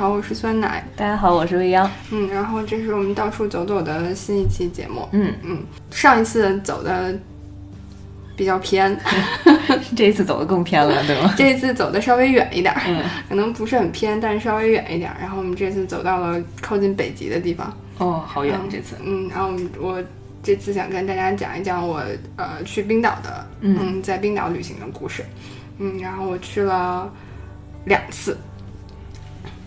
好，我是酸奶。大家好，我是未央。嗯，然后这是我们到处走走的新一期节目。嗯嗯，上一次走的比较偏，这一次走的更偏了，对吗？这一次走的稍微远一点儿，嗯可能不是很偏，但是稍微远一点儿。然后我们这次走到了靠近北极的地方。哦，好远这次。嗯，然后我这次想跟大家讲一讲我呃去冰岛的，嗯在冰岛旅行的故事。嗯，然后我去了两次。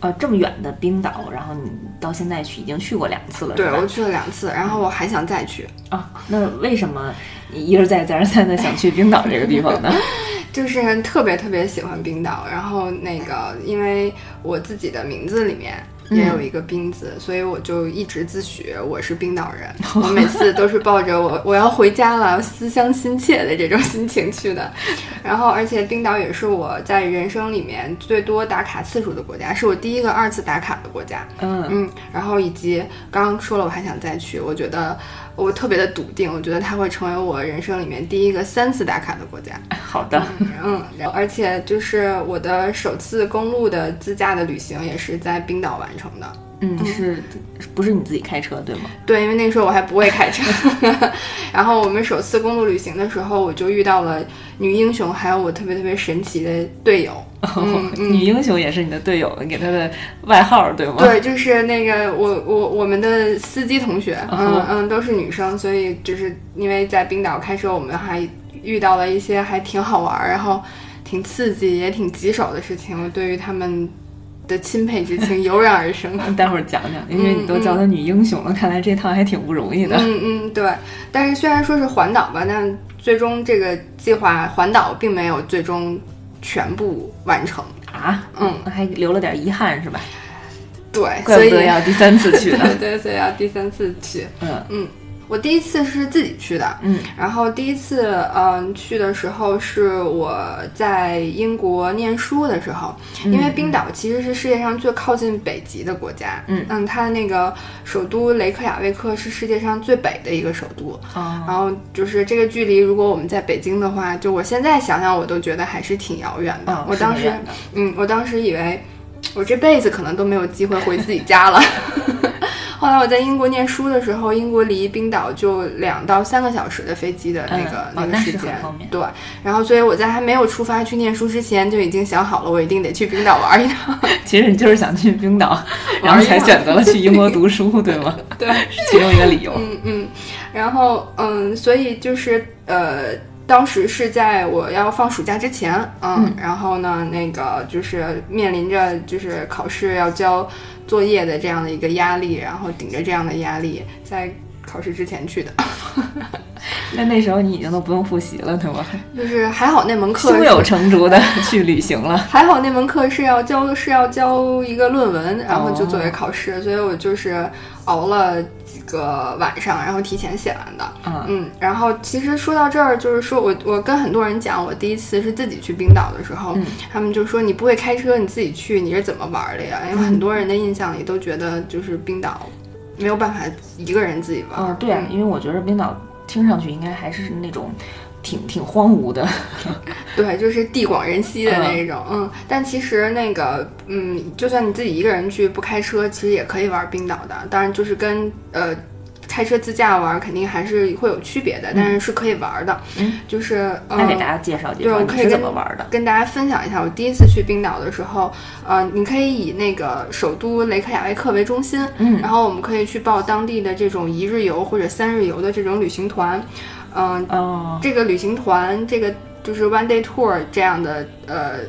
呃，这么远的冰岛，然后你到现在去已经去过两次了，对，我？去了两次，然后我还想再去。啊，那为什么你一而再再而三的想去冰岛这个地方呢？就是特别特别喜欢冰岛，然后那个因为我自己的名字里面也有一个冰字，所以我就一直自诩我是冰岛人。我每次都是抱着我我要回家了，思乡心切的这种 心情去的。然后，而且冰岛也是我在人生里面最多打卡次数的国家，是我第一个二次打卡的国家。嗯嗯，然后以及刚刚说了，我还想再去，我觉得我特别的笃定，我觉得它会成为我人生里面第一个三次打卡的国家。好的，嗯，而且就是我的首次公路的自驾的旅行也是在冰岛完成的。嗯，是不是你自己开车对吗？对，因为那时候我还不会开车，然后我们首次公路旅行的时候，我就遇到了女英雄，还有我特别特别神奇的队友。嗯女英雄也是你的队友，你给她的外号对吗？对，就是那个我我我们的司机同学，嗯哦嗯，都是女生，所以就是因为在冰岛开车，我们还遇到了一些还挺好玩儿，然后挺刺激也挺棘手的事情，我对于他们的钦佩之情 油然而生。待会儿讲讲，因为你都叫她女英雄了，看来这趟还挺不容易的。嗯嗯，对。但是虽然说是环岛吧，但最终这个计划环岛并没有最终全部完成。啊，嗯，还留了点遗憾是吧？对，怪所以不得要第三次去呢。对 对，所以要第三次去。嗯嗯，我第一次是自己去的，嗯，然后第一次嗯去的时候是我在英国念书的时候，因为冰岛其实是世界上最靠近北极的国家，嗯。嗯，它的那个首都雷克雅未克是世界上最北的一个首都，哦，然后就是这个距离，如果我们在北京的话，就我现在想想，我都觉得还是挺遥远的。嗯我当时嗯，我当时以为我这辈子可能都没有机会回自己家了。后来我在英国念书的时候，英国离冰岛就两到三个小时的飞机的那个、那个时间，对。然后，所以我在还没有出发去念书之前，就已经想好了，我一定得去冰岛玩一趟。其实你就是想去冰岛，然后才选择了去英国读书，对吗？对，是其中一个理由。嗯嗯，然后嗯，所以就是呃，当时是在我要放暑假之前，嗯，然后呢，那个就是面临着就是考试要交作业的这样的一个压力，然后顶着这样的压力，在考试之前去的，那那时候你已经都不用复习了，对吧？就是还好那门课胸有成竹的 去旅行了。还好那门课是要交是要交一个论文，然后就作为考试，所以我就是熬了几个晚上，然后提前写完的。嗯嗯，然后其实说到这儿，就是说我我跟很多人讲，我第一次是自己去冰岛的时候，嗯他们就说你不会开车，你自己去你是怎么玩的呀？因为很多人的印象里都觉得就是冰岛没有办法一个人自己玩。嗯，对啊，因为我觉得冰岛听上去应该还是那种挺挺荒芜的。对，就是地广人稀的那种，嗯但其实那个，嗯，就算你自己一个人去不开车，其实也可以玩冰岛的。当然，就是跟呃开车自驾玩肯定还是会有区别的，但是是可以玩的。嗯，就是嗯。那给大家介绍介，绍对我可以跟怎么玩的。跟大家分享一下，我第一次去冰岛的时候，呃，你可以以那个首都雷克雅未克为中心，嗯然后我们可以去报当地的这种一日游或者三日游的这种旅行团，嗯、哦，这个旅行团，这个就是 one day tour 这样的呃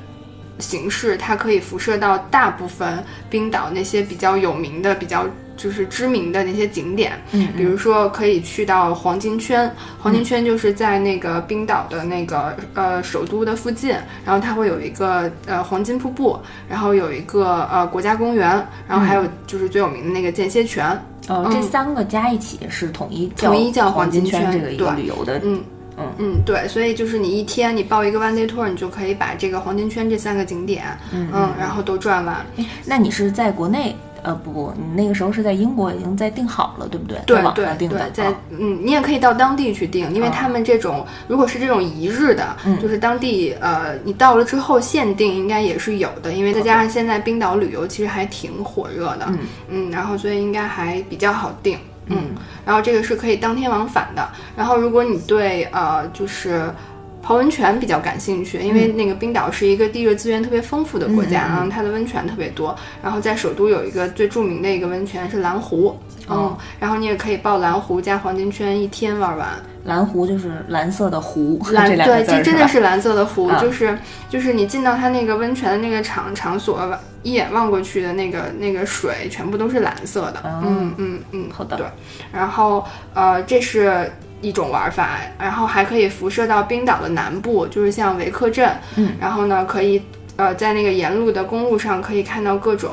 形式，它可以辐射到大部分冰岛那些比较有名的、比较就是知名的那些景点。嗯比如说可以去到黄金圈，黄金圈就是在那个冰岛的那个呃首都的附近，然后它会有一个呃黄金瀑布，然后有一个呃国家公园，然后还有就是最有名的那个间歇泉。哦，这三个加一起是统一叫统一叫黄黄金圈圈这个一个对旅游的。嗯嗯嗯，对，所以就是你一天你报一个 one day tour，你就可以把这个黄金圈这三个景点，嗯嗯，然后都转完。哎那你是在国内呃，不不，你那个时候是在英国已经在订好了，对不对？对在网对对上订的，，在啊嗯，你也可以到当地去订，因为哦他们这种如果是这种一日的，嗯就是当地呃，你到了之后限定应该也是有的，因为再加上现在冰岛旅游其实还挺火热的，嗯嗯，然后所以应该还比较好订。嗯然后这个是可以当天往返的。然后如果你对呃就是泡温泉比较感兴趣，因为那个冰岛是一个地热资源特别丰富的国家，嗯嗯嗯。然后它的温泉特别多。然后在首都有一个最著名的一个温泉是蓝湖，哦。嗯，然后你也可以报蓝湖加黄金圈一天玩完。蓝湖就是蓝色的湖，蓝对，这真的是蓝色的湖，啊。就是就是你进到它那个温泉的那个场场所，一眼望过去的那个那个水全部都是蓝色的。哦。嗯嗯嗯，好的。对，然后呃，这是一种玩法，然后还可以辐射到冰岛的南部，就是像维克镇。嗯，然后呢，可以呃在那个沿路的公路上可以看到各种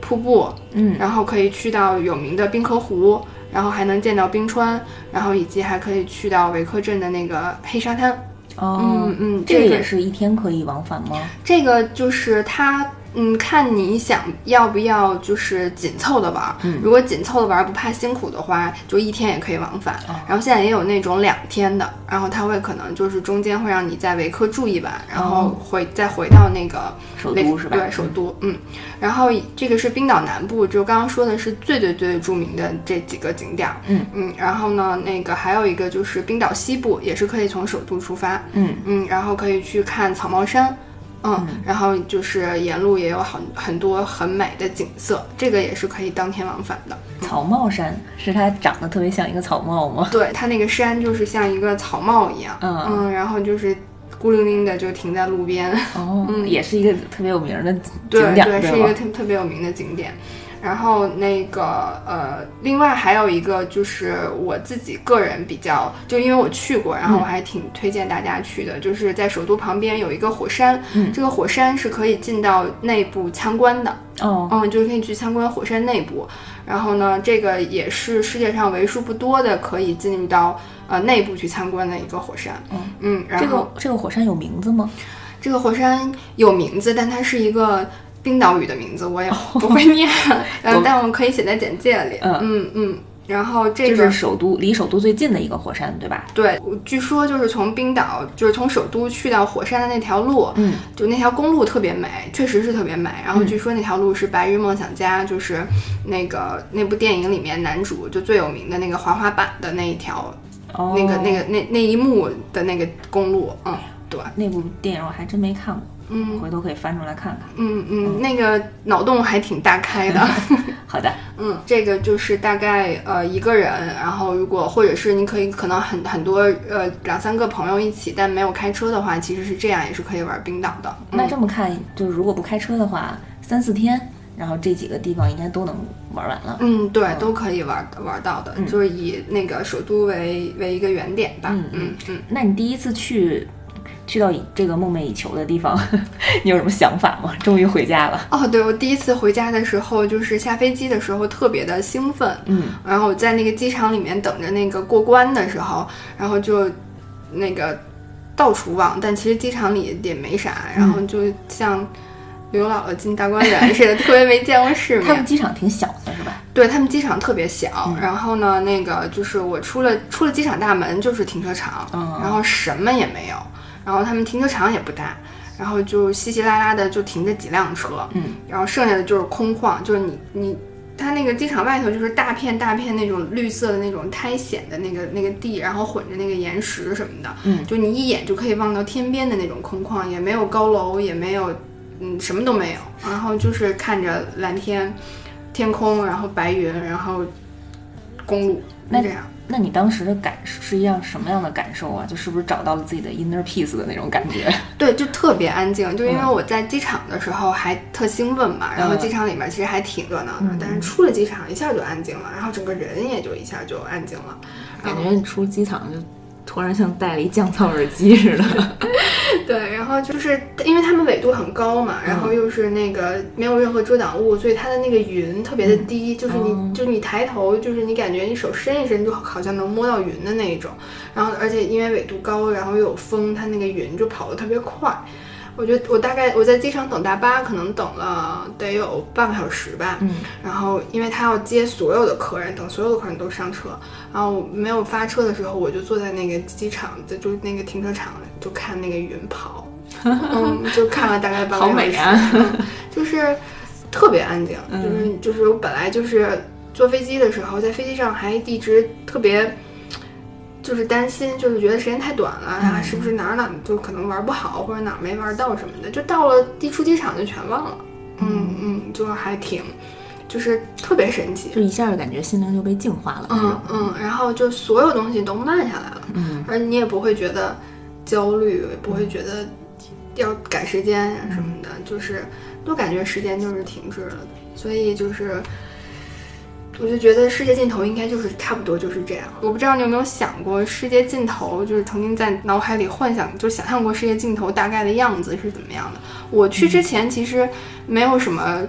瀑布，嗯然后可以去到有名的冰河湖。然后还能见到冰川，然后以及还可以去到维克镇的那个黑沙滩。哦，嗯嗯，这个这个也是一天可以往返吗？这个就是它，嗯，看你想要不要就是紧凑的玩儿。嗯如果紧凑的玩儿不怕辛苦的话，就一天也可以往返。哦然后现在也有那种两天的，然后他会可能就是中间会让你在维克住一晚，然后哦回、再回到那个首都是吧？对，首都，嗯。然后这个是冰岛南部，就刚刚说的是最最最著名的这几个景点儿。嗯嗯，然后呢，那个还有一个就是冰岛西部，也是可以从首都出发。嗯嗯，然后可以去看草帽山，嗯，然后就是沿路也有很很多很美的景色，这个也是可以当天往返的。草帽山是它长得特别像一个草帽吗？对，它那个山就是像一个草帽一样，嗯然后就是孤零零的就停在路边，哦，也是一个特别有名的景对点，对，是一个？特特别有名的景点。然后那个呃，另外还有一个就是我自己个人比较，就因为我去过，然后我还挺推荐大家去的，就是在首都旁边有一个火山，嗯这个火山是可以进到内部参观的，哦，嗯，就是可以去参观火山内部。然后呢，这个也是世界上为数不多的可以进入到呃内部去参观的一个火山。嗯嗯，然这后个这个火山有名字吗？这个火山有名字，但它是一个冰岛语的名字，我也不会念，呃 我，但我可以写在简介里。嗯嗯嗯。然后这是首都离首都最近的一个火山，对吧？对，据说就是从冰岛，就是从首都去到火山的那条路，嗯，就那条公路特别美，确实是特别美。然后嗯据说那条路是《白日梦想家》，就是那个那部电影里面男主就最有名的那个滑滑板的那一条，哦，那个那个那那一幕的那个公路。嗯，对，那部电影我还真没看过，嗯回头可以翻出来看看。嗯嗯，那个脑洞还挺大开的。好的，嗯，这个就是大概呃一个人，然后如果或者是你可以可能很很多呃两三个朋友一起，但没有开车的话，其实是这样也是可以玩冰岛的。那这么看，就是如果不开车的话，三四天，然后这几个地方应该都能玩完了。嗯，对，都可以玩玩到的，嗯就是以那个首都为为一个原点吧。嗯嗯嗯。那你第一次去去到这个梦寐以求的地方，你有什么想法吗？终于回家了。哦，对，我第一次回家的时候，就是下飞机的时候特别的兴奋，嗯，然后我在那个机场里面等着那个过关的时候，然后就那个到处望，但其实机场里也没啥，然后就像刘姥姥进大观园似的，特别没见过世面他们。机场挺小的，是吧？对他们机场特别小，嗯然后呢，那个就是我出了出了机场大门就是停车场，嗯然后什么也没有，然后他们停车场也不大。然后就稀稀拉拉的就停着几辆车，嗯，然后剩下的就是空旷，就是你你，它那个机场外头就是大片大片那种绿色的那种苔藓的那个那个地，然后混着那个岩石什么的，嗯，就你一眼就可以望到天边的那种空旷，也没有高楼，也没有，嗯，什么都没有，然后就是看着蓝天、天空，然后白云，然后公路，那就这样。那你当时的感是一样什么样的感受啊？就是不是找到了自己的 inner peace 的那种感觉？对，就特别安静，就因为嗯我在机场的时候还特兴奋嘛，然后嗯机场里面其实还挺热闹的，嗯但是出了机场一下就安静了，然后整个人也就一下就安静了。感觉你出机场就突然像戴了一降噪耳机似的。对，然后就是因为他们纬度很高嘛，然嗯后又是那个没有任何遮挡物，所以它的那个云特别的低，就是你、哦就你抬头，就是你感觉你手伸一伸，就好像能摸到云的那一种。然后而且因为纬度高，然后又有风，它那个云就跑得特别快。我觉得我大概我在机场等大巴，可能等了得有半个小时吧。嗯，然后因为他要接所有的客人，等所有的客人都上车，然后没有发车的时候，我就坐在那个机场的就那个停车场，就看那个云跑，嗯，就看了大概半个小时，好美就是特别安静，就是就是我本来就是坐飞机的时候，在飞机上还一直特别。就是担心，就是觉得时间太短了，啊，是不是哪儿哪儿就可能玩不好，或者哪儿没玩到什么的，就到了一出机场就全忘了。嗯嗯，就还挺，就是特别神奇。就一下就感觉心灵就被净化了。嗯嗯，然后就所有东西都慢下来了，嗯，而你也不会觉得焦虑，也不会觉得要赶时间呀什么的，就是都感觉时间就是停滞了。所以就是，我就觉得世界尽头应该就是差不多就是这样。我不知道你有没有想过，世界尽头就是曾经在脑海里幻想，就想象过世界尽头大概的样子是怎么样的。我去之前其实没有什么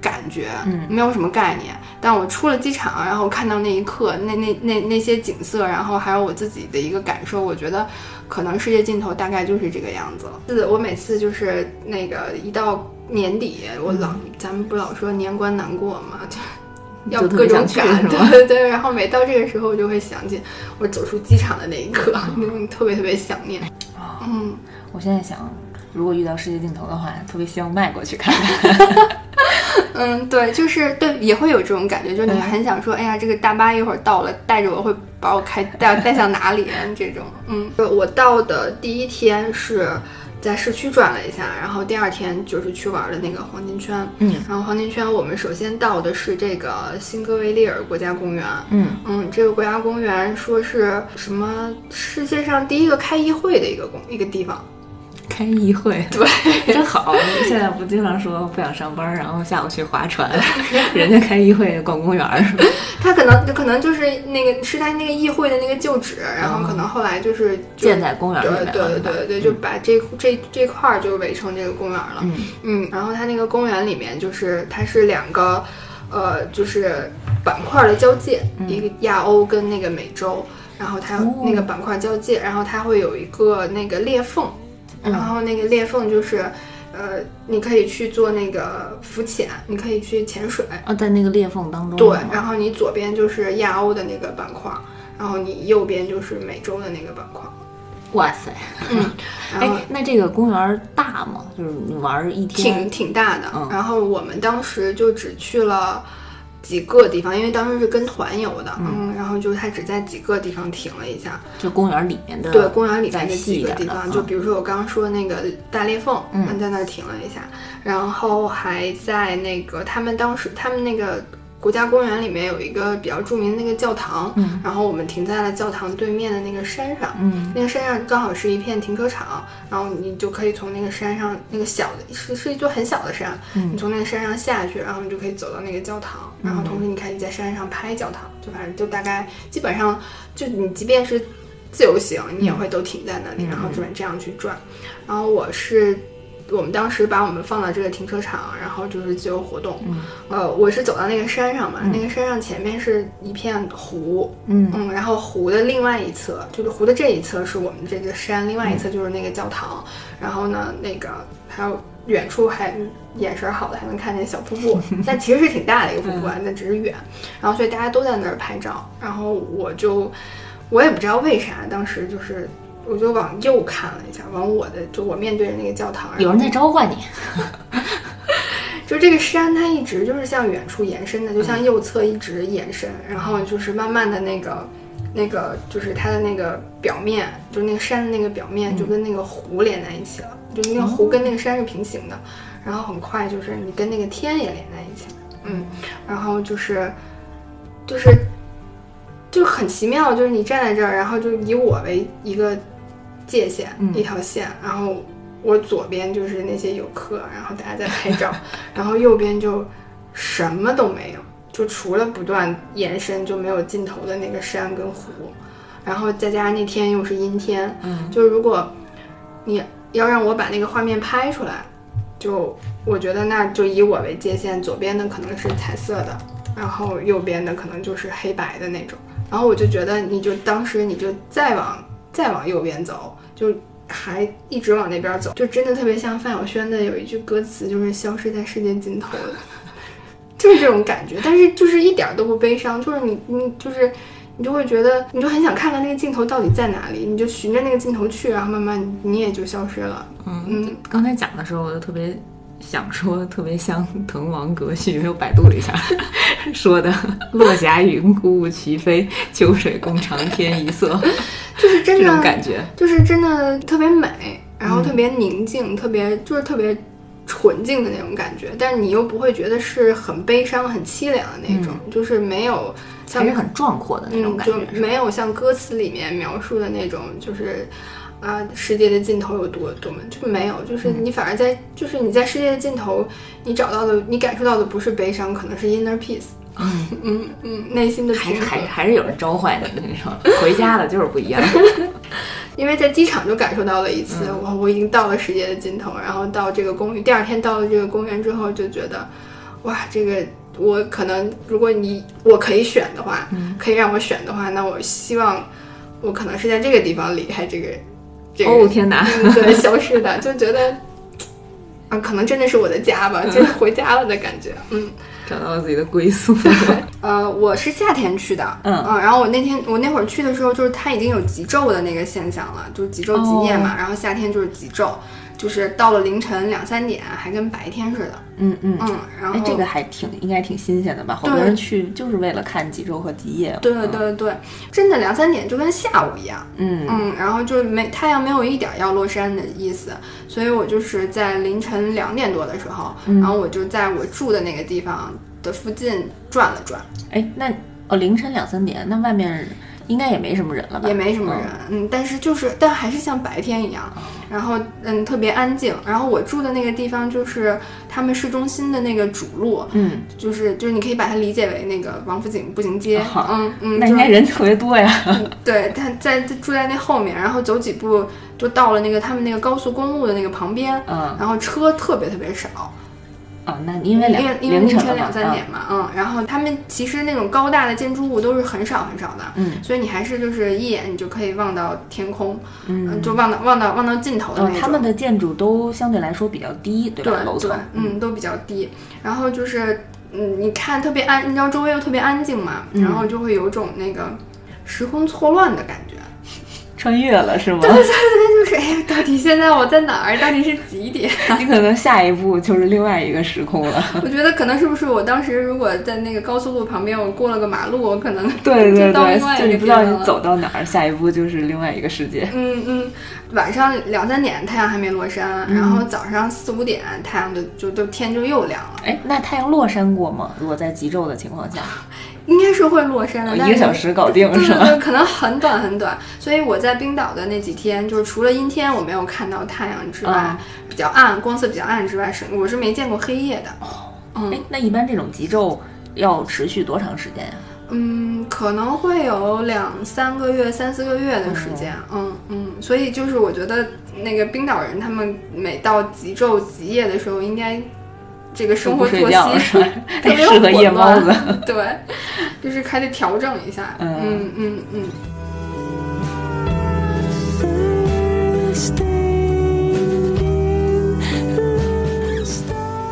感觉，嗯没有什么概念。但我出了机场，然后看到那一刻，那那那那些景色，然后还有我自己的一个感受，我觉得可能世界尽头大概就是这个样子了。是我每次就是那个一到年底，我老、咱们不老说年关难过嘛，就。要就各种赶，对 对，然后每到这个时候，我就会想起我走出机场的那一刻，那种特别特别想念。嗯，我现在想，如果遇到世界尽头的话，特别希望迈过去看看。嗯，对，就是对，也会有这种感觉，就是你很想说，哎呀，这个大巴一会儿到了，带着我会把我开带带向哪里啊？这种，嗯，我到的第一天是在市区转了一下，然后第二天就是去玩的那个黄金圈，嗯然后黄金圈我们首先到的是这个辛格维利尔国家公园，嗯嗯，这个国家公园说是什么世界上第一个开议会的一个公一个地方，开议会，对，真好。现在不经常说不想上班，然后下午去划船，人家开议会逛公园儿是吧？他可能可能就是那个是他那个议会的那个旧址，然后可能后来就是就建在公园里对对面了，对对对，就把这这这块儿就围成这个公园了。嗯。嗯，然后他那个公园里面就是它是两个，呃，就是板块的交界，一个亚欧跟那个美洲，然后它哦。那个板块交界，然后它会有一个那个裂缝，然后那个裂缝就是。呃，你可以去做那个浮潜，你可以去潜水，啊，在那个裂缝当中，对，然后你左边就是亚欧的那个板块，然后你右边就是美洲的那个板块。哇塞，嗯，哎，那这个公园大吗？就是你玩儿一天挺，挺大的。嗯然后我们当时就只去了几个地方，因为当时是跟团游的，嗯，然后就他只在几个地方停了一下。就公园里面的，对，公园里面的几个地方，嗯就比如说我刚刚说的那个大裂缝，嗯在那儿停了一下，然后还在那个他们当时他们那个。国家公园里面有一个比较著名的那个教堂，嗯。然后我们停在了教堂对面的那个山上，嗯。那个山上刚好是一片停车场，然后你就可以从那个山上那个小的是是一座很小的山，嗯。你从那个山上下去，然后你就可以走到那个教堂，然后同时你可以在山上拍教堂，就反正就大概基本上就你即便是自由行，你也会都停在那里，然后这边这样去转。然后我是我们当时把我们放到这个停车场，然后就是自由活动。嗯。呃，我是走到那个山上嘛，那个山上前面是一片湖，嗯。嗯，然后湖的另外一侧，就是湖的这一侧是我们这个山，另外一侧就是那个教堂。然后呢，那个还有远处还眼神好的还能看见小瀑布，但其实是挺大的一个瀑布啊，那只是远。然后所以大家都在那儿拍照，然后我就我也不知道为啥，当时就是我就往右看了一下，往我的就我面对着那个教堂，有人在召唤你，就这个山，它一直就是向远处延伸的，就向右侧一直延伸，然后就是慢慢的那个，那个就是它的那个表面，就是那个山的那个表面，就跟那个湖连在一起了，就那个湖跟那个山是平行的，然后很快就是你跟那个天也连在一起了，嗯，然后就是就是就很奇妙，就是你站在这儿，然后就以我为一个界限，嗯一条线，然后我左边就是那些游客，然后大家在拍照，然后右边就什么都没有，就除了不断延伸就没有尽头的那个山跟湖，然后再加上那天又是阴天，嗯就如果你要让我把那个画面拍出来，就我觉得那就以我为界限，左边的可能是彩色的，然后右边的可能就是黑白的那种。然后我就觉得，你就当时你就再往再往右边走，就还一直往那边走，就真的特别像范晓萱的有一句歌词，就是消失在世界尽头了，就是这种感觉。但是就是一点都不悲伤，就是你你就是你就会觉得，你就很想看看那个镜头到底在哪里，你就循着那个镜头去，然后慢慢你也就消失了。嗯嗯，刚才讲的时候，我就特别想说，特别像滕王阁序，我百度了一下，说的“ 落霞云孤鹜齐飞，秋水共长天一色”，就是真这种的感觉。就是真的特别美，然后特别宁静，特别就是特别纯净的那种感觉，但是你又不会觉得是很悲伤、很凄凉的那种，就是没有像还是很壮阔的那种感觉，没有像歌词里面描述的那种，就是啊，世界的尽头有多多么，就没有，就是你反而在，就是你在世界的尽头，你找到的，你感受到的不是悲伤，可能是 inner peace，嗯。嗯嗯，内心的还是平和还。还是有人召唤的那种，回家了就是不一样。因为在机场就感受到了一次，嗯。我我已经到了世界的尽头，然后到这个公寓，第二天到了这个公园之后，就觉得，哇，这个我可能如果你我可以选的话，嗯。可以让我选的话，那我希望我可能是在这个地方离开这个这个哦天哪！嗯对，消失的，就觉得啊，可能真的是我的家吧，就是回家了的感觉，嗯。找到了自己的归宿。呃，我是夏天去的，嗯然后我那天我那会儿去的时候，就是它已经有极昼的那个现象了，就是极昼极夜嘛，哦然后夏天就是极昼，就是到了凌晨两三点，还跟白天似的，嗯嗯。嗯，然后哎，这个还挺应该挺新鲜的吧？好多人去就是为了看极昼和极夜。对对对对，真的两三点就跟下午一样，嗯，嗯，然后就没太阳没有一点儿要落山的意思，所以我就是在凌晨两点多的时候，嗯然后我就在我住的那个地方的附近转了转，哎，那哦凌晨两三点，那外面应该也没什么人了吧？也没什么人，嗯，但是就是，但还是像白天一样，然后嗯，特别安静。然后我住的那个地方就是他们市中心的那个主路，嗯，就是就是你可以把它理解为那个王府井步行街，嗯嗯，那就应该人特别多呀。对，他在住在那后面，然后走几步就到了那个他们那个高速公路的那个旁边，嗯。然后车特别特别少，啊，那因为两因为因为凌晨两三点嘛，嗯，然后他们其实那种高大的建筑物都是很少很少的，嗯，所以你还是就是一眼你就可以望到天空，嗯就望到望到望到尽头的那嗯，种。他们的建筑都相对来说比较低，对对吧？楼层，，嗯，都比较低，然后就是嗯，你看特别安，你知道周围又特别安静嘛，嗯然后就会有种那个时空错乱的感觉。穿越了是吗？对对对就是哎呀，到底现在我在哪儿？到底是几点？你可能下一步就是另外一个时空了。我觉得可能是不是我当时如果在那个高速路旁边，我过了个马路，我可能 对对就到对就你不知道你走到哪儿，下一步就是另外一个世界。嗯嗯，晚上两三点太阳还没落山，嗯然后早上四五点太阳就就都天就又亮了，哎，那太阳落山过吗？如果在极昼的情况下，应该是会落山的，一个小时搞定是吧？对对对，可能很短很短。所以我在冰岛的那几天，就是除了阴天我没有看到太阳之外，嗯比较暗，光色比较暗之外，是我是没见过黑夜的。嗯哎，那一般这种极昼要持续多长时间呀？嗯，可能会有两三个月、三四个月的时间。嗯嗯，所以就是我觉得那个冰岛人他们每到极昼极夜的时候，应该这个生活作息 特别适合夜猫子。对，就是还得调整一下。嗯嗯嗯嗯。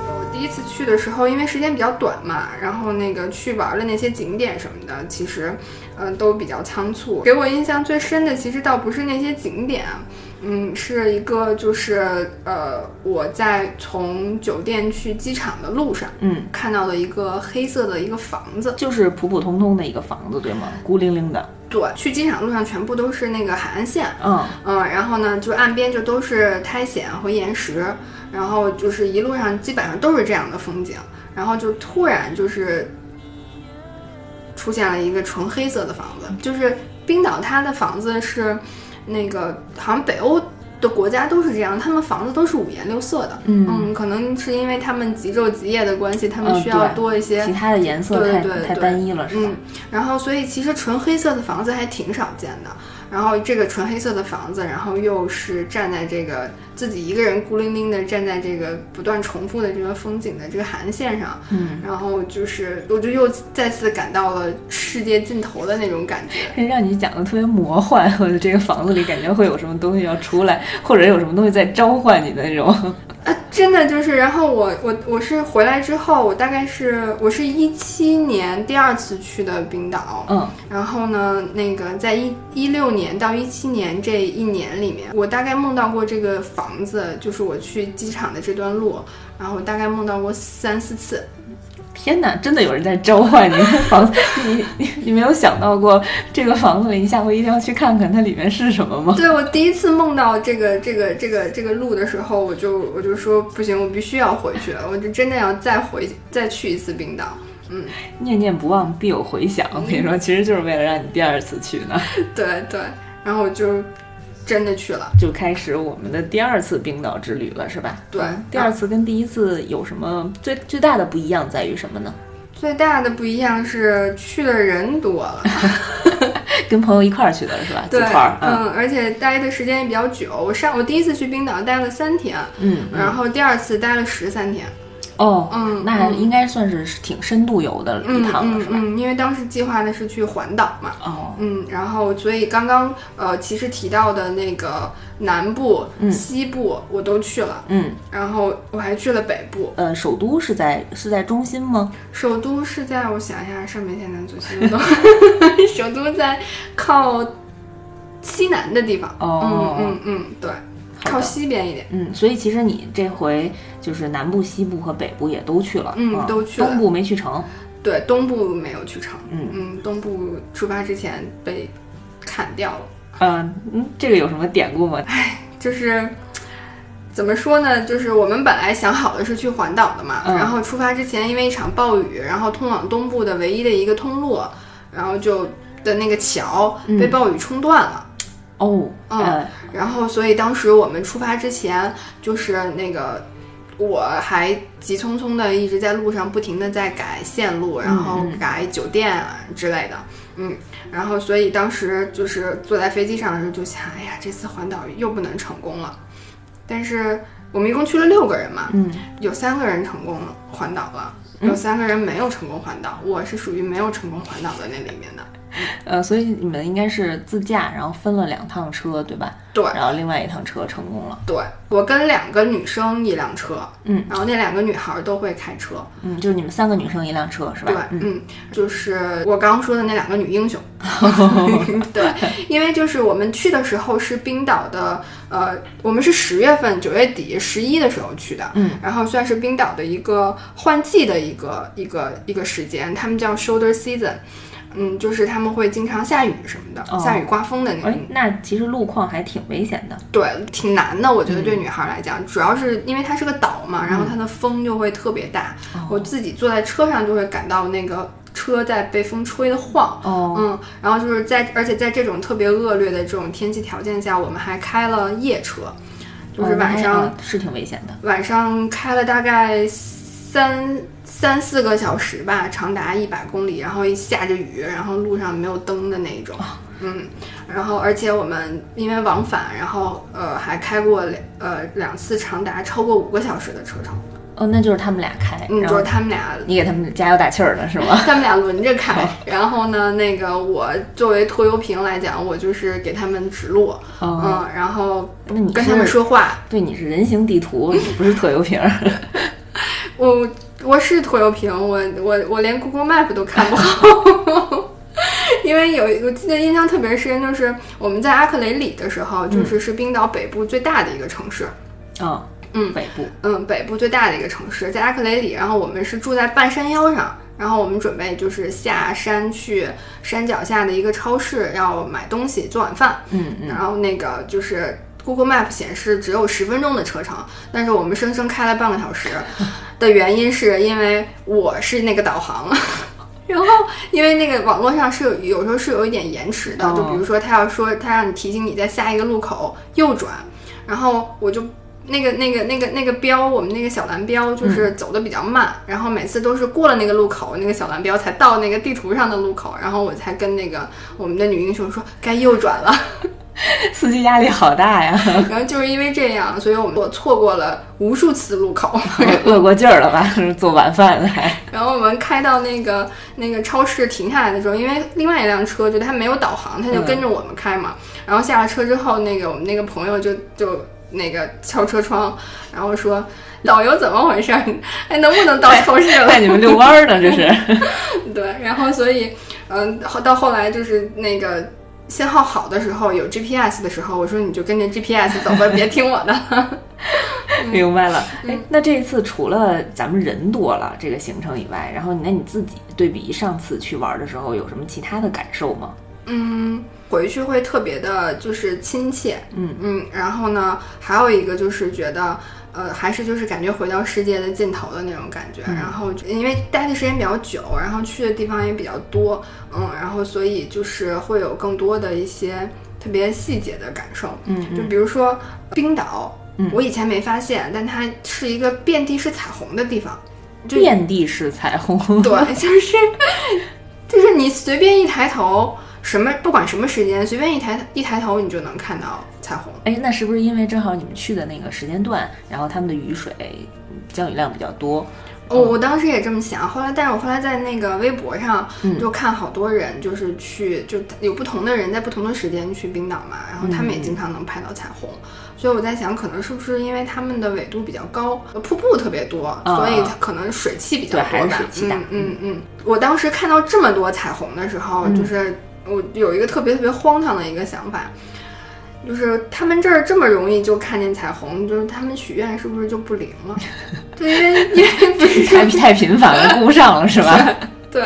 我第一次去的时候，因为时间比较短嘛，然后那个去玩的那些景点什么的，其实，嗯、都比较仓促。给我印象最深的，其实倒不是那些景点，嗯，是一个就是呃，我在从酒店去机场的路上，嗯，看到了一个黑色的一个房子。就是普普通通的一个房子，对吗？孤零零的。对，去机场路上全部都是那个海岸线，嗯，嗯，然后呢，就岸边就都是苔藓和岩石，然后就是一路上基本上都是这样的风景，然后就突然就是出现了一个纯黑色的房子，就是冰岛它的房子是那个好像北欧的国家都是这样，他们房子都是五颜六色的，嗯可能是因为他们极昼极夜的关系，他们嗯需要多一些其他的颜色太太单一了，是吧？嗯，然后所以其实纯黑色的房子还挺少见的。然后这个纯黑色的房子，然后又是站在这个自己一个人孤零零的站在这个不断重复的这个风景的这个海岸线上，嗯，然后就是我就又再次感到了世界尽头的那种感觉。让你讲的特别魔幻，或者这个房子里感觉会有什么东西要出来，或者有什么东西在召唤你的那种。啊，真的就是，然后我我我是回来之后，我大概是我是一七年第二次去的冰岛，嗯，然后呢，那个在一一六年到一七年这一年里面，我大概梦到过这个房子，就是我去机场的这段路，然后我大概梦到过三四次。天哪，真的有人在召唤你的房子？你你你没有想到过这个房子里，你下回一定要去看看它里面是什么吗？对我第一次梦到这个这个这个这个路的时候，我就我就说不行，我必须要回去了，我就真的要再回再去一次冰岛。嗯，念念不忘必有回响。我跟你说，其实就是为了让你第二次去呢。对对，然后我就真的去了，就开始我们的第二次冰岛之旅了，是吧？对，第二次跟第一次有什么最最大的不一样在于什么呢？最大的不一样是去的人多了，跟朋友一块儿去的是吧？对，嗯，嗯，而且待的时间也比较久。我上我第一次去冰岛待了三天，嗯，然后第二次待了十三天。哦，嗯，那应该算是挺深度游的一趟了，是吧？嗯，因为当时计划的是去环岛嘛。哦，嗯，然后所以刚刚呃，其实提到的那个南部、西部我都去了。嗯，然后我还去了北部。呃，首都是在是在中心吗？首都是在我想一下，上面现在左西右东，首都在靠西南的地方。哦，嗯嗯嗯，对。靠西边一点，嗯，所以其实你这回就是南部、西部和北部也都去了，嗯，都去了。东部没去成，对，东部没有去成，嗯嗯，东部出发之前被砍掉了，嗯嗯，这个有什么典故吗？唉，就是怎么说呢？就是我们本来想好的是去环岛的嘛，嗯、然后出发之前因为一场暴雨，然后通往东部的唯一的一个通路，然后就的那个桥被暴雨冲断了。哦，嗯，然后所以当时我们出发之前，就是那个我还急匆匆的一直在路上不停的在改线路，然后改酒店啊之类的，嗯，然后所以当时就是坐在飞机上的时候就想，哎呀，这次环岛又不能成功了。但是我们一共去了六个人嘛，嗯，有三个人成功环岛了，有三个人没有成功环岛，我是属于没有成功环岛的那里面的。呃，所以你们应该是自驾，然后分了两趟车，对吧？对，然后另外一趟车成功了。对，我跟两个女生一辆车，嗯，然后那两个女孩都会开车，嗯，就是你们三个女生一辆车是吧？对，嗯，就是我刚刚说的那两个女英雄。对，因为就是我们去的时候是冰岛的，呃，我们是十月份、九月底、十一的时候去的，嗯，然后算是冰岛的一个换季的一个一个一个时间，他们叫 shoulder season。嗯，就是他们会经常下雨什么的，哦、下雨刮风的那种。哎，那其实路况还挺危险的。对，挺难的，我觉得对女孩来讲，主要是因为它是个岛嘛，然后它的风就会特别大。哦、我自己坐在车上就会感到那个车在被风吹的晃。哦，嗯，然后就是在，而且在这种特别恶劣的这种天气条件下，我们还开了夜车，就是晚上、哦、是挺危险的。晚上开了大概三。三四个小时吧，长达一百公里，然后下着雨，然后路上没有灯的那种，嗯，然后而且我们因为往返，然后呃还开过两呃两次长达超过五个小时的车程。哦，那就是他们俩开，嗯，就是他们俩，你给他们加油打气儿了是吗？他们俩轮着开，然后呢，那个我作为拖油瓶来讲，我就是给他们指路，哦、嗯，然后跟他们说话，对，你是人形地图，你不是拖油瓶。我我是拖油瓶，我我我连 Google Map 都看不好，因为有我记得印象特别深，就是我们在阿克雷里的时候，就是是冰岛北部最大的一个城市，嗯嗯，北部，嗯，北部最大的一个城市在阿克雷里，然后我们是住在半山腰上，然后我们准备就是下山去山脚下的一个超市要买东西做晚饭，嗯嗯，然后那个就是。Google Map 显示只有十分钟的车程，但是我们生生开了半个小时。的原因是因为我是那个导航，然后因为那个网络上是有有时候是有一点延迟的，就比如说他要说他让你提醒你在下一个路口右转，然后我就那个那个那个那个标，我们那个小蓝标就是走的比较慢，然后每次都是过了那个路口，那个小蓝标才到那个地图上的路口，然后我才跟那个我们的女英雄说该右转了。司机压力好大呀！然后就是因为这样，所以我们我错过了无数次路口，饿过劲儿了吧？做晚饭的还。然后我们开到那个那个超市停下来的时候，因为另外一辆车就它没有导航，它就跟着我们开嘛。然后下了车之后，那个我们那个朋友就就那个敲车窗，然后说：“导游怎么回事？哎，能不能到超市了？带你们遛弯儿呢？这是。对，然后所以嗯，到后来就是那个。信号好的时候有 GPS 的时候，我说你就跟着 GPS 走吧，别听我的。明白了。哎，那这一次除了咱们人多了这个行程以外，然后那你自己对比上次去玩的时候有什么其他的感受吗？嗯，回去会特别的就是亲切。嗯嗯，然后呢，还有一个就是觉得。呃，还是就是感觉回到世界的尽头的那种感觉，然后因为待的时间比较久，然后去的地方也比较多，嗯，然后所以就是会有更多的一些特别细节的感受，嗯，就比如说冰岛，我以前没发现，但它是一个遍地是彩虹的地方，遍地是彩虹，对，就是 就是你随便一抬头。什么不管什么时间，随便一抬一抬头，你就能看到彩虹。哎，那是不是因为正好你们去的那个时间段，然后他们的雨水降雨量比较多？我我当时也这么想，后来，但是我后来在那个微博上就看好多人，就是去，就有不同的人在不同的时间去冰岛嘛，然后他们也经常能拍到彩虹。所以我在想，可能是不是因为他们的纬度比较高，瀑布特别多，所以可能水汽比较多吧？嗯嗯嗯。我当时看到这么多彩虹的时候，就是。我有一个特别特别荒唐的一个想法，就是他们这儿这么容易就看见彩虹，就是他们许愿是不是就不灵了？对，因为 因为不是太太频繁了，顾不上了，是吧？对。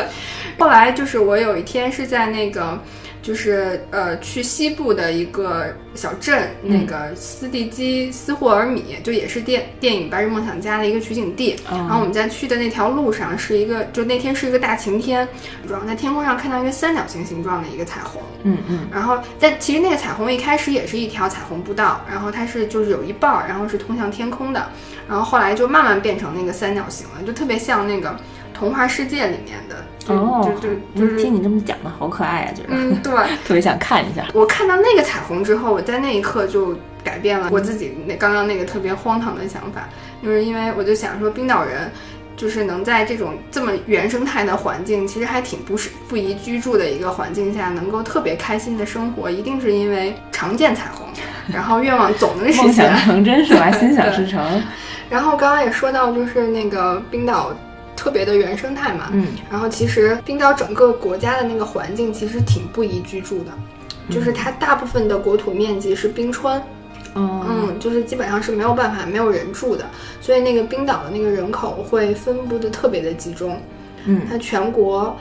后来就是我有一天是在那个。就是呃，去西部的一个小镇，那个斯蒂基斯霍尔米，就也是电电影《白日梦想家》的一个取景地。然后我们在去的那条路上是一个，就那天是一个大晴天，然后在天空上看到一个三角形形状的一个彩虹。嗯嗯。然后但其实那个彩虹一开始也是一条彩虹步道，然后它是就是有一半儿，然后是通向天空的，然后后来就慢慢变成那个三角形了，就特别像那个童话世界里面的。哦，就就是听你这么讲的好可爱啊，觉得嗯，对，特别想看一下。我看到那个彩虹之后，我在那一刻就改变了我自己那刚刚那个特别荒唐的想法，就是因为我就想说，冰岛人就是能在这种这么原生态的环境，其实还挺不是不宜居住的一个环境下，能够特别开心的生活，一定是因为常见彩虹，然后愿望总能实现，梦想成真是吧？心想事成。然后刚刚也说到，就是那个冰岛。特别的原生态嘛，嗯，然后其实冰岛整个国家的那个环境其实挺不宜居住的，就是它大部分的国土面积是冰川，嗯，就是基本上是没有办法没有人住的，所以那个冰岛的那个人口会分布的特别的集中，嗯，它全国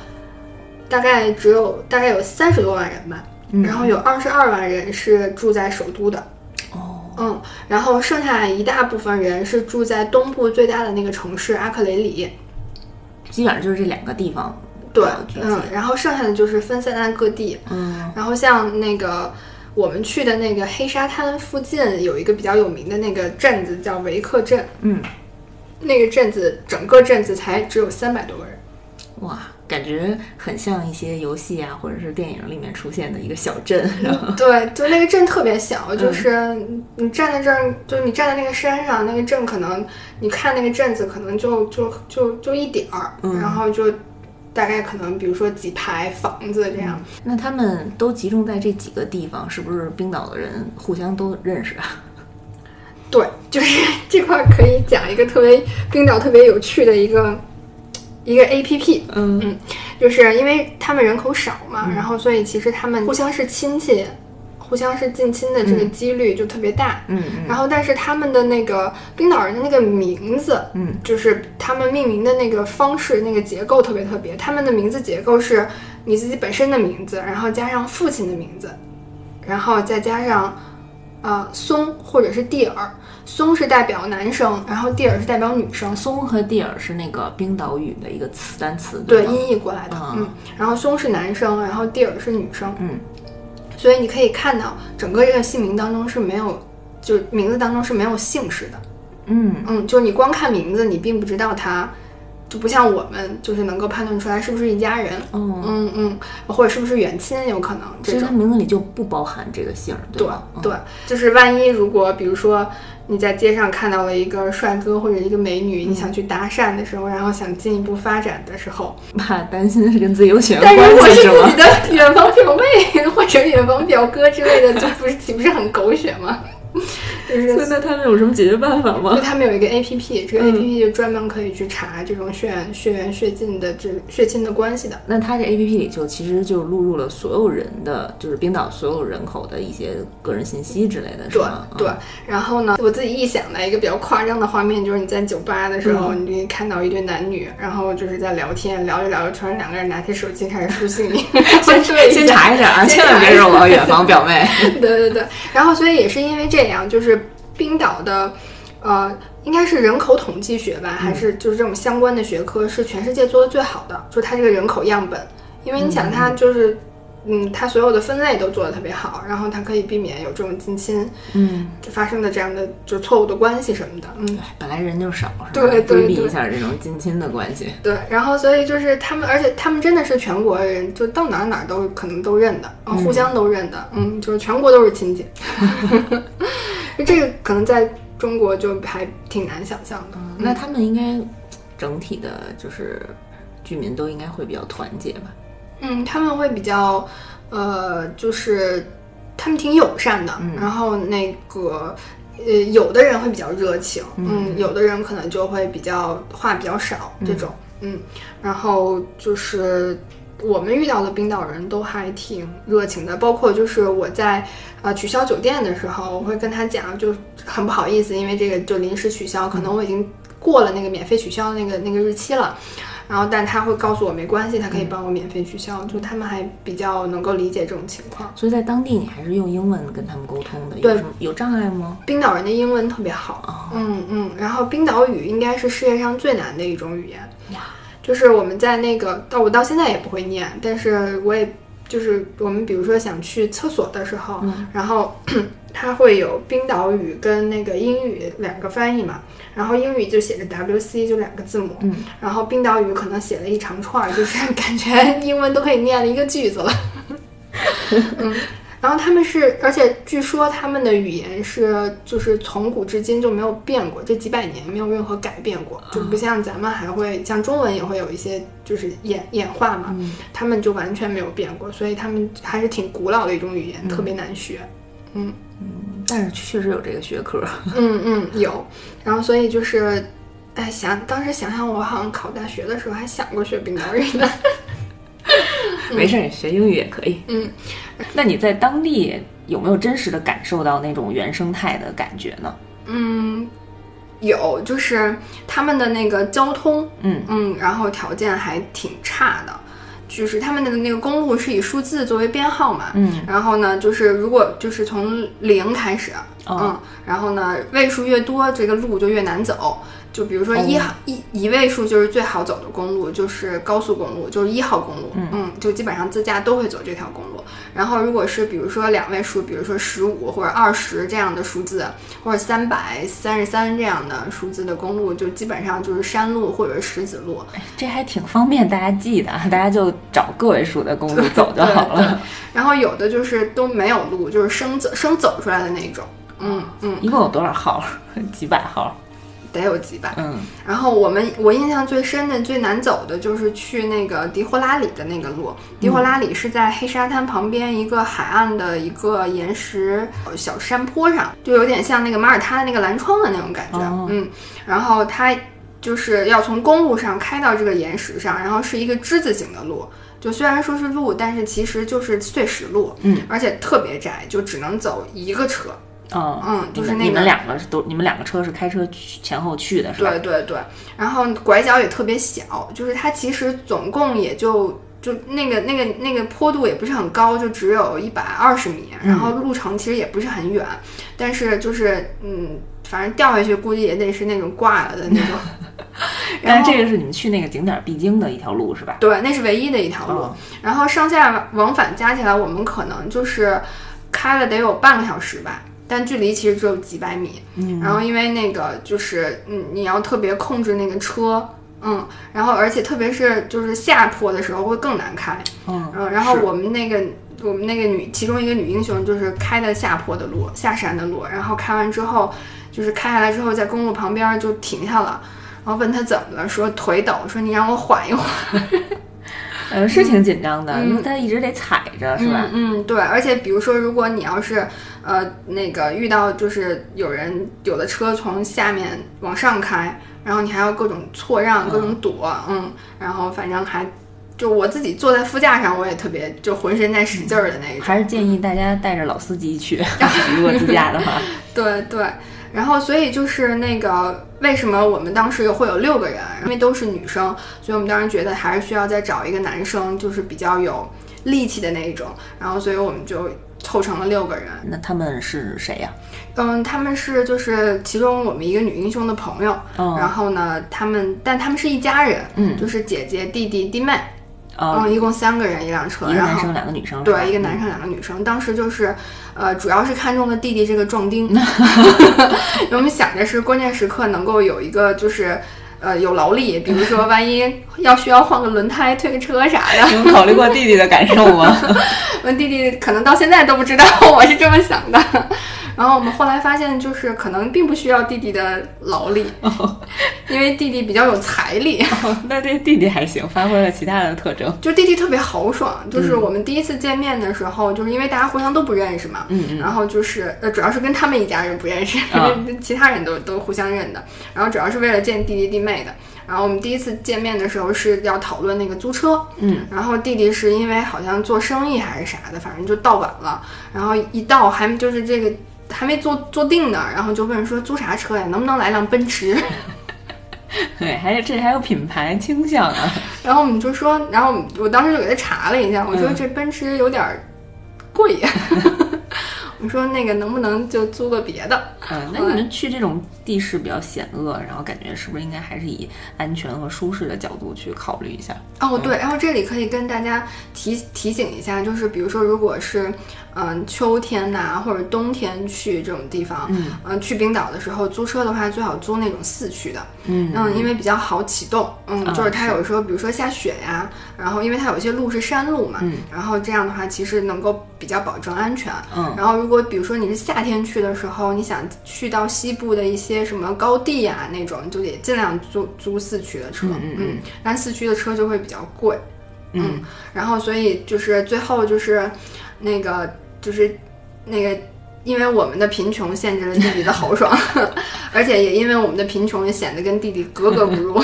大概只有大概有三十多万人吧，然后有二十二万人是住在首都的，哦，嗯，然后剩下一大部分人是住在东部最大的那个城市阿克雷里。基本上就是这两个地方，对，嗯，然后剩下的就是分散在各地，嗯，然后像那个我们去的那个黑沙滩附近有一个比较有名的那个镇子叫维克镇，嗯，那个镇子整个镇子才只有三百多个人，哇，感觉很像一些游戏啊或者是电影里面出现的一个小镇，对，就那个镇特别小，就是你站在这儿，就你站在那个山上，那个镇可能。你看那个镇子，可能就就就就一点儿，然后就大概可能比如说几排房子这样。那他们都集中在这几个地方，是不是冰岛的人互相都认识啊？对，就是 这块可以讲一个特别冰岛特别有趣的一个一个 A P P。嗯嗯，就是因为他们人口少嘛，然后所以其实他们互相是亲戚。互相是近亲的这个几率就特别大，嗯，然后但是他们的那个冰岛人的那个名字，嗯，就是他们命名的那个方式、那个结构特别特别。他们的名字结构是你自己本身的名字，然后加上父亲的名字，然后再加上呃松或者是蒂尔。松是代表男生，然后蒂尔是代表女生。松和蒂尔是那个冰岛语的一个词单词，对，音译过来的，嗯，然后松是男生，然后蒂尔是女生，嗯。所以你可以看到，整个这个姓名当中是没有就名字当中是没有姓氏的。嗯嗯，就是你光看名字，你并不知道他，就不像我们，就是能够判断出来是不是一家人。嗯，嗯嗯，或者是不是远亲，有可能这种。名字里就不包含这个姓儿，对吧？嗯对，就是万一如果比如说你在街上看到了一个帅哥或者一个美女，你想去搭讪的时候，然后想进一步发展的时候，怕担心是跟自己有血缘但如果关系是吗是自己？的远房表妹 或者远房表哥之类的，就不是岂不是很狗血吗？就是所以那他们有什么解决办法吗就吗？他们有一个 A P P，这个嗯 A P P 就专门可以去查这种血缘、血缘、血亲的这血亲的关系的。那他这 A P P 里就其实就录入了所有人的，就是冰岛所有人口的一些个人信息之类的，是对吗？对嗯，然后呢，我自己臆想的一个比较夸张的画面，就是你在酒吧的时候，嗯你可以看到一对男女，然后就是在聊天，聊着聊着，突然两个人拿起手机开始输姓名，先先下查一下啊，千万别查一下是我远房表妹。对对对，然后所以也是因为这样，就是冰岛的，呃，应该是人口统计学吧，还是就是这种相关的学科是全世界做的最好的，就是它这个人口样本，因为你想它就是。嗯，它所有的分类都做得特别好，然后它可以避免有这种近亲嗯，发生的这样的就错误的关系什么的。嗯，本来人就少，是吧对对规避一下这种近亲的关系。对，然后所以就是他们，而且他们真的是全国人，就到哪儿哪儿都可能都认的，嗯，互相都认的，嗯，就是全国都是亲戚。这个可能在中国就还挺难想象的。那他们应该整体的，就是居民都应该会比较团结吧？嗯，他们会比较，呃，就是他们挺友善的，嗯然后那个。呃，有的人会比较热情，嗯，有的人可能就会比较话比较少这种，嗯，然后就是我们遇到的冰岛人都还挺热情的，包括就是我在呃取消酒店的时候，我会跟他讲，就很不好意思，因为这个就临时取消，可能我已经过了那个免费取消的那个那个日期了。然后，但他会告诉我没关系，他可以帮我免费取消，就他们还比较能够理解这种情况。所以在当地你还是用英文跟他们沟通的，对有障碍吗？冰岛人的英文特别好，嗯嗯，然后冰岛语应该是世界上最难的一种语言，就是我们在那个到我到现在也不会念，但是我也就是我们比如说想去厕所的时候，然后 它会有冰岛语跟那个英语两个翻译嘛，然后英语就写着 WC 就两个字母，嗯，然后冰岛语可能写了一长串儿，就是 感觉英文都可以念了一个句子了，嗯。然后他们是，而且据说他们的语言是，就是从古至今就没有变过，这几百年没有任何改变过，就不像咱们还会像中文也会有一些就是演演化嘛，他们就完全没有变过，所以他们还是挺古老的一种语言，特别难学。嗯嗯但是确实有这个学科。嗯嗯，有。然后所以就是，哎，想当时想想，我好像考大学的时候还想过学冰岛语呢。没事儿，学英语也可以。嗯，那你在当地有没有真实的感受到那种原生态的感觉呢？嗯，有，就是他们的那个交通，嗯嗯，然后条件还挺差的，就是他们的那个公路是以数字作为编号嘛，嗯，然后呢，就是如果就是从零开始，哦嗯，然后呢，位数越多，这个路就越难走。就比如说一号、一一位数就是最好走的公路，就是高速公路，就是一号公路，嗯就基本上自驾都会走这条公路。然后如果是比如说两位数，比如说十五或者二十这样的数字，或者三百、三十三这样的数字的公路，就基本上就是山路或者石子路。这还挺方便大家记的，大家就找个位数的公路走就好了。然后有的就是都没有路，就是生走生走出来的那种。嗯嗯，一共有多少号？几百号？得有几百。嗯然后我们我印象最深的、最难走的就是去那个迪霍拉里的那个路。迪霍拉里是在黑沙滩旁边一个海岸的一个岩石小山坡上，就有点像那个马耳他的那个蓝窗的那种感觉。哦嗯，然后它就是要从公路上开到这个岩石上，然后是一个之字形的路。就虽然说是路，但是其实就是碎石路，嗯，而且特别窄，就只能走一个车。哦，嗯就是那个你们两个是都，你们两个车是开车去前后去的是吧？对对对，然后拐角也特别小，就是它其实总共也就就那个那个那个坡度也不是很高，就只有一百二十米，然后路程其实也不是很远，但是就是嗯，反正掉下去估计也得是那种挂了的那种。但是这个是你们去那个景点必经的一条路是吧？对，那是唯一的一条路。哦然后上下往返加起来，我们可能就是开了得有半个小时吧。但距离其实只有几百米。嗯，然后因为那个就是嗯，你要特别控制那个车，嗯，然后而且特别是就是下坡的时候会更难开，嗯嗯，然后我们那个我们那个女其中一个女英雄就是开的下坡的路，下山的路，然后开完之后就是开下来之后在公路旁边就停下了。然后问她怎么了，说腿抖，说你让我缓一缓，呃，是挺紧张的，嗯因为他一直得踩着，是吧？嗯嗯，对，而且比如说，如果你要是呃那个遇到就是有人有的车从下面往上开，然后你还要各种错让、各种躲，嗯，然后反正还就我自己坐在副驾上，我也特别就浑身在使劲儿的那一种。还是建议大家带着老司机去，如果自驾的话。对对，然后所以就是那个为什么我们当时有会有六个人，因为都是女生，所以我们当时觉得还是需要再找一个男生，就是比较有力气的那一种，然后所以我们就凑成了六个人。那他们是谁呀、嗯，他们是就是其中我们一个女英雄的朋友，哦然后呢，他们但他们是一家人，嗯就是姐姐、弟弟、弟妹，哦，嗯，一共三个人一辆车，然后一个男生，两个女生，对，一个男生两个女生。当时就是，呃，主要是看中了弟弟这个壮丁，因为我们想着是关键时刻能够有一个就是。呃，有劳力，比如说万一要需要换个轮胎、推个车啥的，你们考虑过弟弟的感受吗？我弟弟可能到现在都不知道我是这么想的。然后我们后来发现，就是可能并不需要弟弟的劳力，因为弟弟比较有财力。那这弟弟还行，发挥了其他的特征。就弟弟特别豪爽，就是我们第一次见面的时候，就是因为大家互相都不认识嘛，嗯嗯然后就是呃，主要是跟他们一家人不认识，啊其他人都都互相认的，然后主要是为了见弟弟弟妹的。然后我们第一次见面的时候是要讨论那个租车，嗯，然后弟弟是因为好像做生意还是啥的，反正就到晚了，然后一到还就是这个还没坐坐定呢，然后就问说租啥车呀，能不能来辆奔驰？对，还有这还有品牌倾向啊。然后我们就说，然后我当时就给他查了一下，我说嗯这奔驰有点儿贵呀，我说那个能不能就租个别的？嗯，那你们去这种地势比较险恶，然后感觉是不是应该还是以安全和舒适的角度去考虑一下？哦，对，然后这里可以跟大家提提醒一下，就是比如说，如果是嗯秋天呐、或者冬天去这种地方，嗯去冰岛的时候租车的话，最好租那种四驱的，嗯嗯，因为比较好启动，嗯，啊就是它有时候比如说下雪呀，然后因为它有些路是山路嘛，嗯然后这样的话其实能够比较保证安全。嗯然后如果比如说你是夏天去的时候，你想去到西部的一些什么高地呀、那种，就得尽量租租四驱的车，嗯嗯。嗯。但四驱的车就会比较贵，嗯然后所以就是最后就是那个就是那个。因为我们的贫穷限制了弟弟的豪爽，而且也因为我们的贫穷也显得跟弟弟格格不入。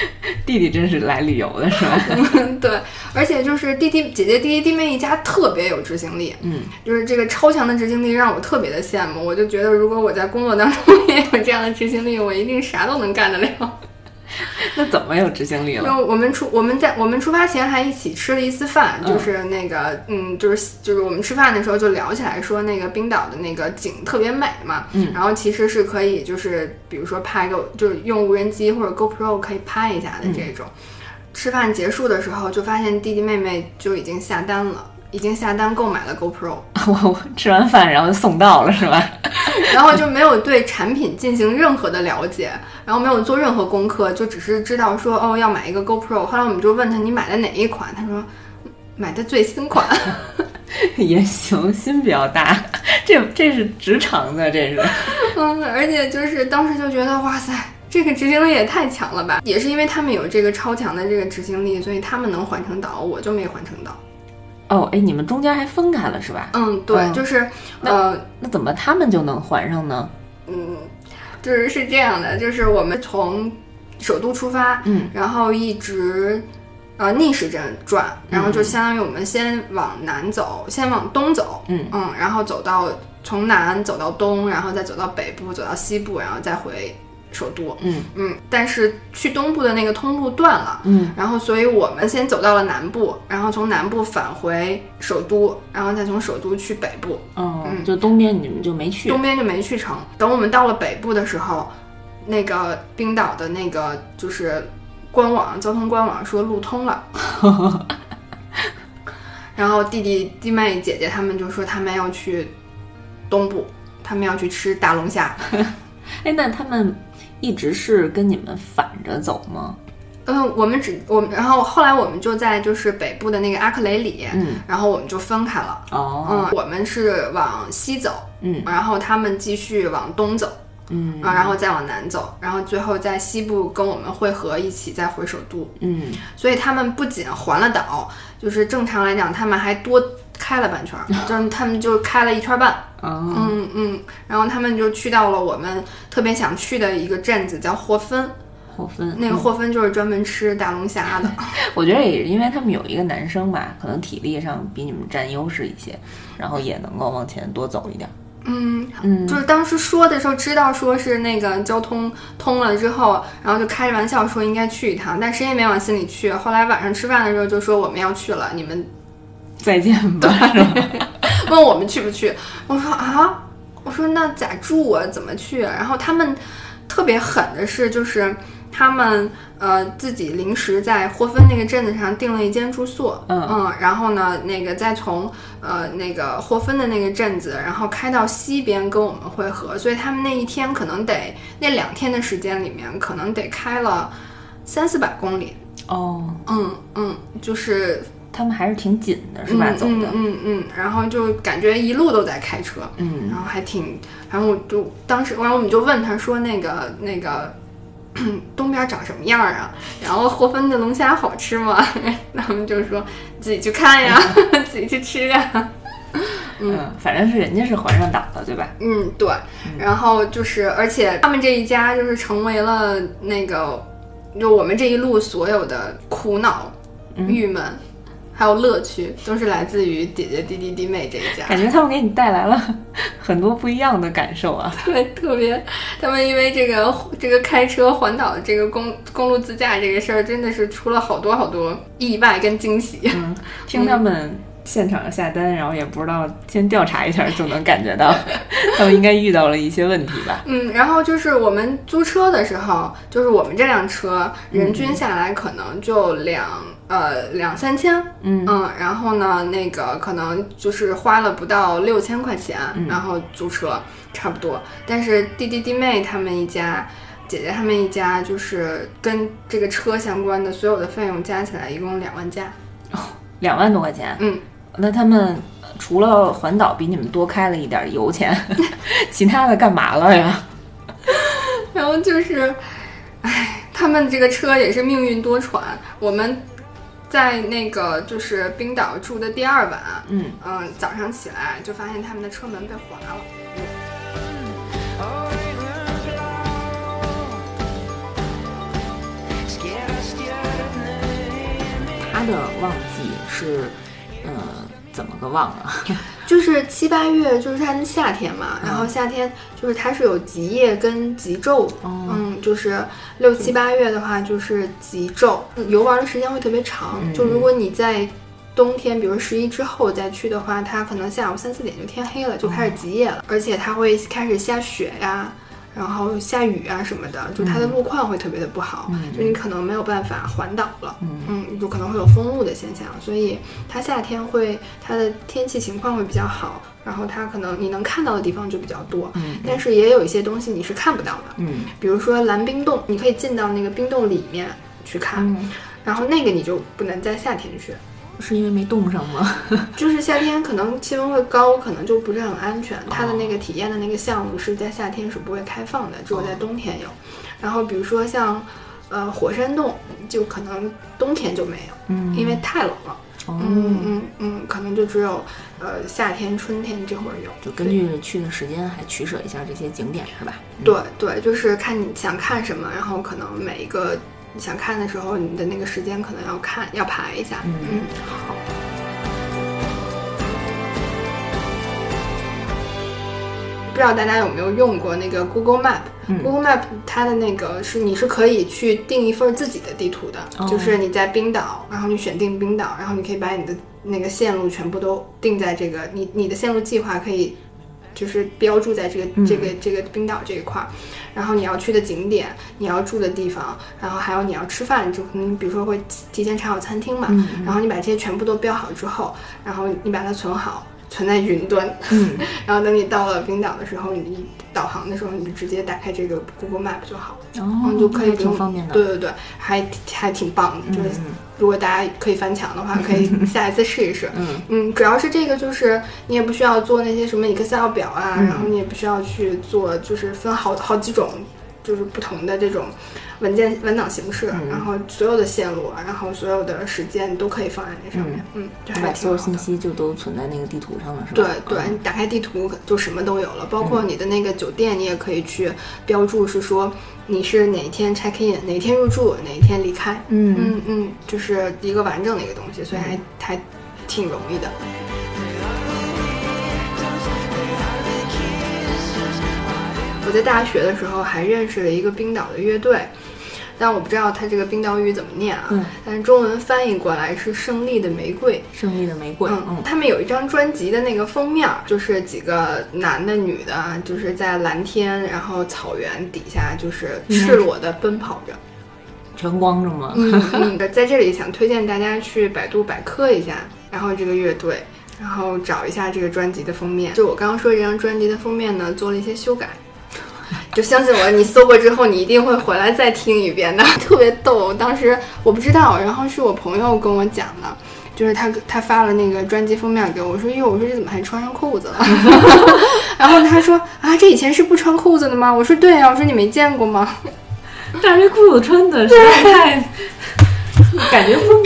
弟弟真是来旅游的是吧？对，而且就是弟弟、姐姐、弟弟、弟妹一家特别有执行力，嗯，就是这个超强的执行力让我特别的羡慕。我就觉得，如果我在工作当中 也有这样的执行力，我一定啥都能干得了。那怎么有执行力了？就我们出我们在我们出发前还一起吃了一次饭，嗯就是那个嗯，就是就是我们吃饭的时候就聊起来说那个冰岛的那个景特别美嘛，嗯然后其实是可以就是比如说拍个就是用无人机或者 GoPro 可以拍一下的这种。吃饭结束的时候就发现弟弟妹妹就已经下单了。已经下单购买了 GoPro，我我吃完饭然后就送到了是吧？然后就没有对产品进行任何的了解，然后没有做任何功课，就只是知道说哦要买一个 GoPro。后来我们就问他你买的哪一款，他说买的最新款。也行，心比较大，这这是直肠的，这是。嗯，而且就是当时就觉得哇塞，这个执行力也太强了吧！也是因为他们有这个超强的这个执行力，所以他们能环成岛，我就没环成岛。哦，哎，你们中间还分开了是吧？嗯，对，嗯就是呃，那怎么他们就能还上呢？嗯，就是是这样的，就是我们从首都出发，嗯，然后一直呃逆时针转，然后就相当于我们先往南走，先往东走，嗯嗯，然后走到从南走到东，然后再走到北部，走到西部，然后再回首都，嗯嗯，但是去东部的那个通路断了。嗯然后，所以我们先走到了南部，然后从南部返回首都，然后再从首都去北部。哦，嗯就东边你们就没去。东边就没去成。等我们到了北部的时候，那个冰岛的那个就是官网交通官网说路通了，然后弟弟弟妹姐姐他们就说他们要去东部，他们要去吃大龙虾。哎，那他们一直是跟你们反着走吗？嗯，我们只我们，然后后来我们就在就是北部的那个阿克雷里，嗯，然后我们就分开了。哦，嗯，我们是往西走，嗯然后他们继续往东走，嗯啊，然后再往南走，然后最后在西部跟我们会合，一起再回首都。嗯，所以他们不仅环了岛，就是正常来讲，他们还多开了半圈儿，就是他们就开了一圈半。哦，嗯嗯，然后他们就去到了我们特别想去的一个镇子，叫霍芬。霍芬那个霍芬就是专门吃大龙虾的。我觉得也是因为他们有一个男生吧，可能体力上比你们占优势一些，然后也能够往前多走一点。嗯，嗯就是当时说的时候，知道说是那个交通通了之后，然后就开着玩笑说应该去一趟，但谁也没往心里去。后来晚上吃饭的时候就说我们要去了，你们再见吧？问我们去不去，我说啊，我说那咋住啊？怎么去？啊？然后他们特别狠的是，就是他们呃自己临时在霍芬那个镇子上订了一间住宿，嗯然后呢，那个再从呃那个霍芬的那个镇子，然后开到西边跟我们会合，所以他们那一天可能得那两天的时间里面，可能得开了三四百公里，哦，嗯嗯，就是他们还是挺紧的，是吧？嗯走的，嗯嗯嗯，然后就感觉一路都在开车，嗯然后还挺，然后我就当时，然后我们就问他说那个那个 东边长什么样啊？然后霍芬的龙虾好吃吗？他们就说自己去看呀，自己去吃呀。嗯，反正是人家是环上岛的，对吧？嗯，对。然后就是，而且他们这一家就是成为了那个，就我们这一路所有的苦恼、郁闷。还有乐趣，都是来自于姐姐、弟弟、弟妹这一家。感觉他们给你带来了很多不一样的感受啊！对，特别，他们因为这个这个开车环岛的这个公公路自驾这个事儿，真的是出了好多好多意外跟惊喜。嗯，听他们现场下单，然后也不知道先调查一下就能感觉到，他们应该遇到了一些问题吧？嗯，然后就是我们租车的时候，就是我们这辆车人均下来可能就两。呃，两三千，嗯然后呢，那个可能就是花了不到六千块钱，然后租车差不多。但是弟弟弟妹他们一家，姐姐他们一家，就是跟这个车相关的所有的费用加起来，一共两万加。哦两万多块钱，嗯，那他们除了环岛比你们多开了一点油钱，其他的干嘛了呀？然后就是，唉，他们这个车也是命运多舛，我们。在那个就是冰岛住的第二晚，嗯嗯，早上起来就发现他们的车门被划了。他的旺季是，呃，怎么个旺啊？就是七八月，就是它夏天嘛，然后夏天就是它是有极夜跟极昼，嗯，就是六七八月的话就是极昼，游玩的时间会特别长。就如果你在冬天，比如十一之后再去的话，它可能下午三四点就天黑了，就开始极夜了，而且它会开始下雪呀。然后下雨啊什么的，就它的路况会特别的不好，就你可能没有办法环岛了，嗯，就可能会有封路的现象，所以它夏天会它的天气情况会比较好，然后它可能你能看到的地方就比较多，嗯，但是也有一些东西你是看不到的，嗯，比如说蓝冰洞，你可以进到那个冰洞里面去看，嗯。然后那个你就不能在夏天去。是因为没冻上吗？就是夏天可能气温会高，可能就不是很安全。它的那个体验的那个项目是在夏天是不会开放的，只有在冬天有。然后比如说像，呃，火山洞，就可能冬天就没有，嗯因为太冷了。哦嗯嗯嗯，可能就只有呃夏天、春天这会儿有。就根据去的时间还取舍一下这些景点是吧？对对，就是看你想看什么，然后可能每一个你想看的时候，你的那个时间可能要看要排一下。嗯好。不知道大家有没有用过那个 Google Map？Google、Map 它的那个是你是可以去定一份自己的地图的，哦就是你在冰岛，然后你选定冰岛，然后你可以把你的那个线路全部都定在这个你你的线路计划可以就是标注在这个、这个这个冰岛这一块儿，然后你要去的景点，你要住的地方，然后还有你要吃饭，就可能比如说会提前查好餐厅嘛，然后你把这些全部都标好之后，然后你把它存好。存在云端，嗯，然后等你到了冰岛的时候，你导航的时候，你就直接打开这个 Google Map 就好，哦然后就可以还不用方便的。对对对，还还挺棒的，就是嗯如果大家可以翻墙的话，可以 下一次试一试。嗯。嗯，主要是这个，就是你也不需要做那些什么 Excel 表啊，嗯。然后你也不需要去做，就是分好好几种，就是不同的这种文件文档形式，嗯然后所有的线路，然后所有的时间都可以放在那上面。嗯，这你还把所有信。息就都存在那个地图上了，是吧？对，对你打开地图就什么都有了，包括你的那个酒店，你也可以去标注，是说你是哪一天 check in，哪一天入住，哪一天离开。嗯嗯嗯，就是一个完整的一个东西，所以还还挺容易的。我在大学的时候还认识了一个冰岛的乐队，但我不知道它这个冰岛语怎么念啊，嗯但是中文翻译过来是“胜利的玫瑰”。胜利的玫瑰，嗯嗯，他们有一张专辑的那个封面儿，就是几个男的、女的，就是在蓝天，然后草原底下，就是赤裸的奔跑着。全光着吗？嗯 嗯，在这里想推荐大家去百度百科一下，然后这个乐队，然后找一下这个专辑的封面。就我刚刚说这张专辑的封面呢，做了一些修改。就相信我，你搜过之后，你一定会回来再听一遍的，特别逗。当时我不知道，然后是我朋友跟我讲的，就是他他发了那个专辑封面给我，我说哟，我说这怎么还穿上裤子了？然后他说啊，这以前是不穿裤子的吗？我说对啊，我说你没见过吗？但是这裤子穿的实在太，感觉封